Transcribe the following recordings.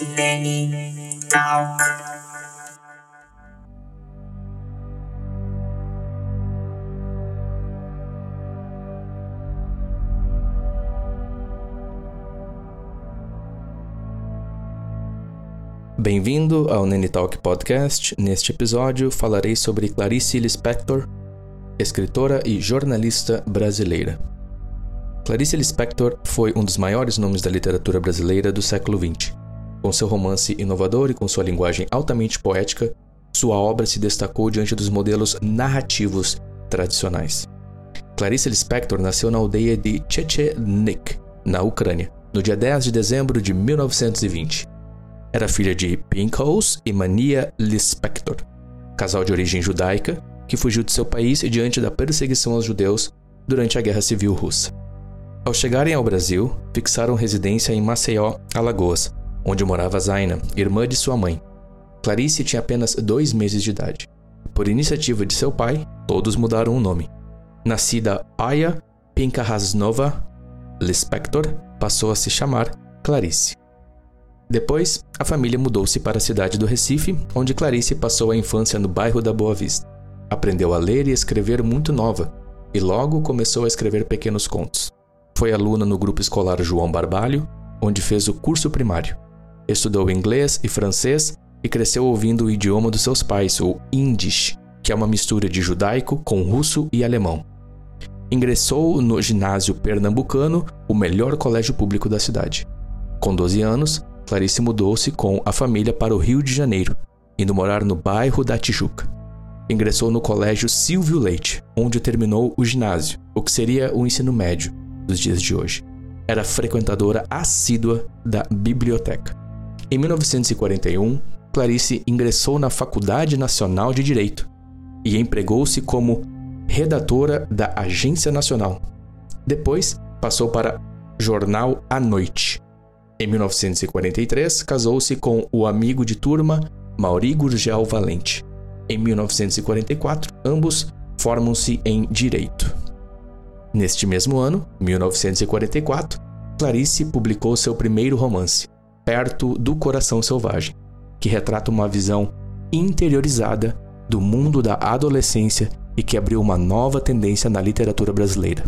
Lenny Talk. Bem-vindo ao Nene Talk Podcast. Neste episódio falarei sobre Clarice Lispector, escritora e jornalista brasileira. Clarice Lispector foi um dos maiores nomes da literatura brasileira do século XX. Com seu romance inovador e com sua linguagem altamente poética, sua obra se destacou diante dos modelos narrativos tradicionais. Clarice Lispector nasceu na aldeia de Chechenik, na Ucrânia, no dia 10 de dezembro de 1920. Era filha de Pinkhaus e Mania Lispector, casal de origem judaica que fugiu de seu país diante da perseguição aos judeus durante a Guerra Civil Russa. Ao chegarem ao Brasil, fixaram residência em Maceió, Alagoas, onde morava Zaina, irmã de sua mãe. Clarice tinha apenas dois meses de idade. Por iniciativa de seu pai, todos mudaram o nome. Nascida Aya Pinkahasnova Lispector, passou a se chamar Clarice. Depois, a família mudou-se para a cidade do Recife, onde Clarice passou a infância no bairro da Boa Vista. Aprendeu a ler e escrever muito nova, e logo começou a escrever pequenos contos. Foi aluna no grupo escolar João Barbalho, onde fez o curso primário. Estudou inglês e francês e cresceu ouvindo o idioma dos seus pais, o Yiddish, que é uma mistura de judaico com russo e alemão. Ingressou no ginásio pernambucano, o melhor colégio público da cidade. Com 12 anos, Clarice mudou-se com a família para o Rio de Janeiro, indo morar no bairro da Tijuca. Ingressou no colégio Silvio Leite, onde terminou o ginásio, o que seria o ensino médio, dos dias de hoje. Era frequentadora assídua da biblioteca. Em 1941, Clarice ingressou na Faculdade Nacional de Direito e empregou-se como redatora da Agência Nacional. Depois, passou para Jornal à Noite. Em 1943, casou-se com o amigo de turma Mauri Gurgel Valente. Em 1944, ambos formam-se em Direito. Neste mesmo ano, 1944, Clarice publicou seu primeiro romance, Perto do Coração Selvagem, que retrata uma visão interiorizada do mundo da adolescência e que abriu uma nova tendência na literatura brasileira.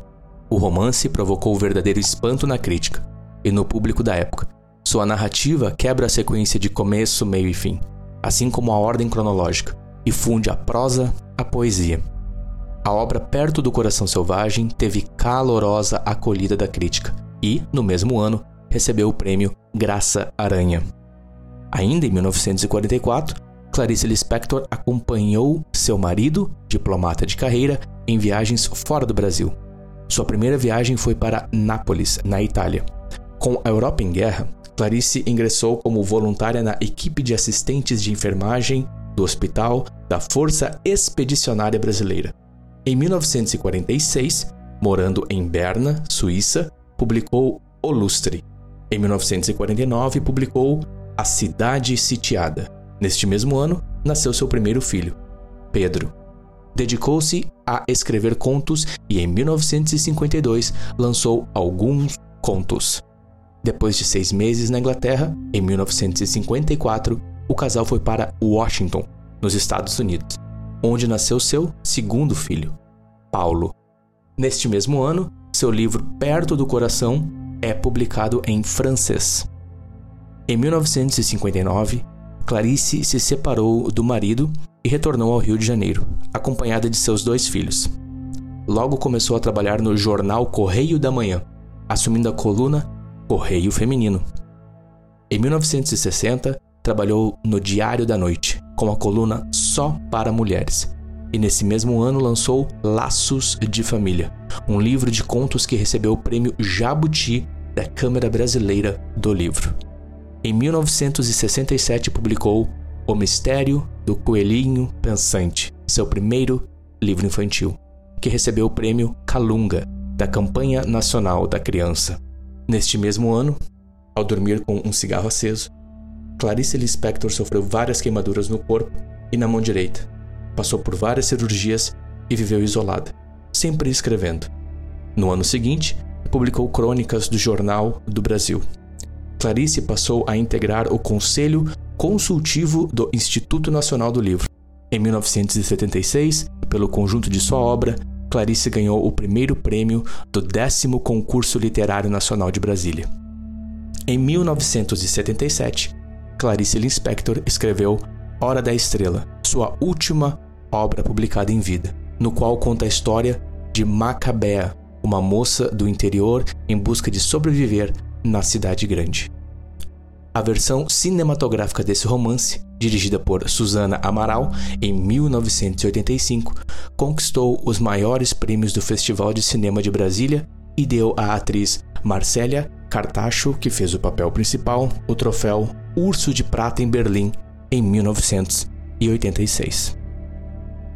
O romance provocou verdadeiro espanto na crítica e no público da época. Sua narrativa quebra a sequência de começo, meio e fim, assim como a ordem cronológica, e funde a prosa à poesia. A obra Perto do Coração Selvagem teve calorosa acolhida da crítica e, no mesmo ano, recebeu o prêmio Graça Aranha. Ainda em 1944, Clarice Lispector acompanhou seu marido, diplomata de carreira, em viagens fora do Brasil. Sua primeira viagem foi para Nápoles, na Itália. Com a Europa em guerra, Clarice ingressou como voluntária na equipe de assistentes de enfermagem do Hospital da Força Expedicionária Brasileira. Em 1946, morando em Berna, Suíça, publicou O Lustre. Em 1949, publicou A Cidade Sitiada. Neste mesmo ano, nasceu seu primeiro filho, Pedro. Dedicou-se a escrever contos e em 1952 lançou alguns contos. Depois de seis meses na Inglaterra, em 1954, o casal foi para Washington, nos Estados Unidos onde nasceu seu segundo filho, Paulo. Neste mesmo ano, seu livro Perto do Coração é publicado em francês. Em 1959, Clarice se separou do marido e retornou ao Rio de Janeiro, acompanhada de seus dois filhos. Logo começou a trabalhar no jornal Correio da Manhã, assumindo a coluna Correio Feminino. Em 1960, trabalhou no Diário da Noite, com a coluna Só para Mulheres. E nesse mesmo ano lançou Laços de Família, um livro de contos que recebeu o prêmio Jabuti da Câmara Brasileira do Livro. Em 1967 publicou O Mistério do Coelhinho Pensante, seu primeiro livro infantil, que recebeu o prêmio Calunga da Campanha Nacional da Criança. Neste mesmo ano, ao dormir com um cigarro aceso, Clarice Lispector sofreu várias queimaduras no corpo e na mão direita. Passou por várias cirurgias e viveu isolada, sempre escrevendo. No ano seguinte, publicou crônicas do Jornal do Brasil. Clarice passou a integrar o Conselho Consultivo do Instituto Nacional do Livro. Em 1976, pelo conjunto de sua obra, Clarice ganhou o primeiro prêmio do 10 Concurso Literário Nacional de Brasília. Em 1977, Clarice Lispector escreveu Hora da Estrela, sua última obra publicada em vida, no qual conta a história de Macabea, uma moça do interior em busca de sobreviver na cidade grande. A versão cinematográfica desse romance, dirigida por Susana Amaral em 1985, conquistou os maiores prêmios do Festival de Cinema de Brasília e deu à atriz Marcélia Cartacho, que fez o papel principal, o troféu Urso de Prata em Berlim em 1986.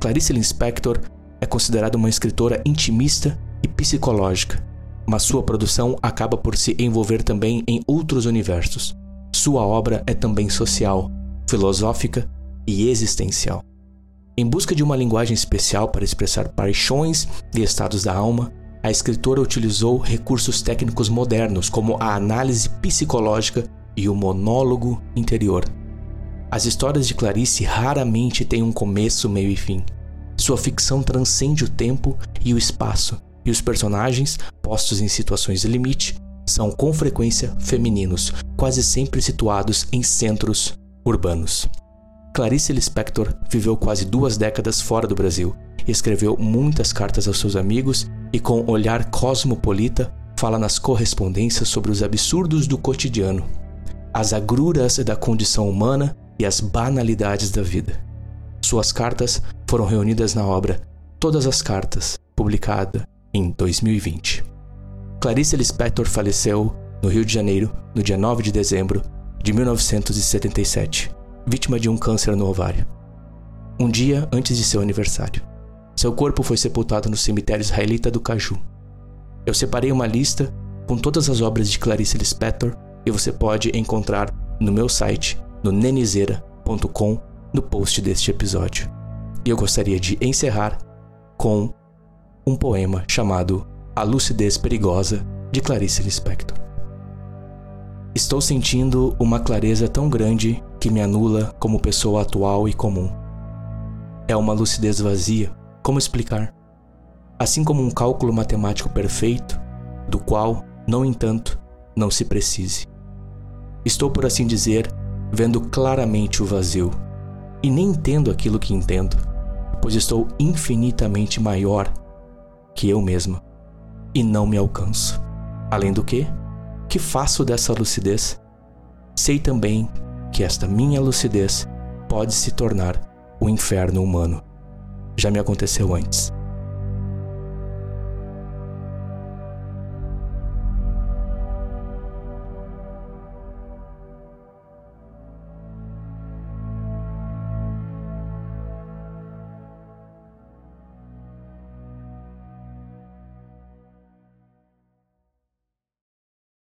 Clarice Lispector é considerada uma escritora intimista e psicológica, mas sua produção acaba por se envolver também em outros universos sua obra é também social, filosófica e existencial. Em busca de uma linguagem especial para expressar paixões e estados da alma, a escritora utilizou recursos técnicos modernos como a análise psicológica e o monólogo interior. As histórias de Clarice raramente têm um começo, meio e fim. Sua ficção transcende o tempo e o espaço, e os personagens, postos em situações de limite, são com frequência femininos, quase sempre situados em centros urbanos. Clarice Lispector viveu quase duas décadas fora do Brasil escreveu muitas cartas aos seus amigos e, com olhar cosmopolita, fala nas correspondências sobre os absurdos do cotidiano, as agruras da condição humana e as banalidades da vida. Suas cartas foram reunidas na obra Todas as Cartas, publicada em 2020. Clarice Lispector faleceu no Rio de Janeiro no dia 9 de dezembro de 1977, vítima de um câncer no ovário. Um dia antes de seu aniversário. Seu corpo foi sepultado no cemitério israelita do Caju. Eu separei uma lista com todas as obras de Clarice Lispector e você pode encontrar no meu site, no nenizeira.com, no post deste episódio. E eu gostaria de encerrar com um poema chamado a Lucidez Perigosa, de Clarice Lispector. Estou sentindo uma clareza tão grande que me anula como pessoa atual e comum. É uma lucidez vazia, como explicar? Assim como um cálculo matemático perfeito, do qual, no entanto, não se precise. Estou, por assim dizer, vendo claramente o vazio, e nem entendo aquilo que entendo, pois estou infinitamente maior que eu mesma e não me alcanço. Além do que, que faço dessa lucidez? Sei também que esta minha lucidez pode se tornar o inferno humano. Já me aconteceu antes.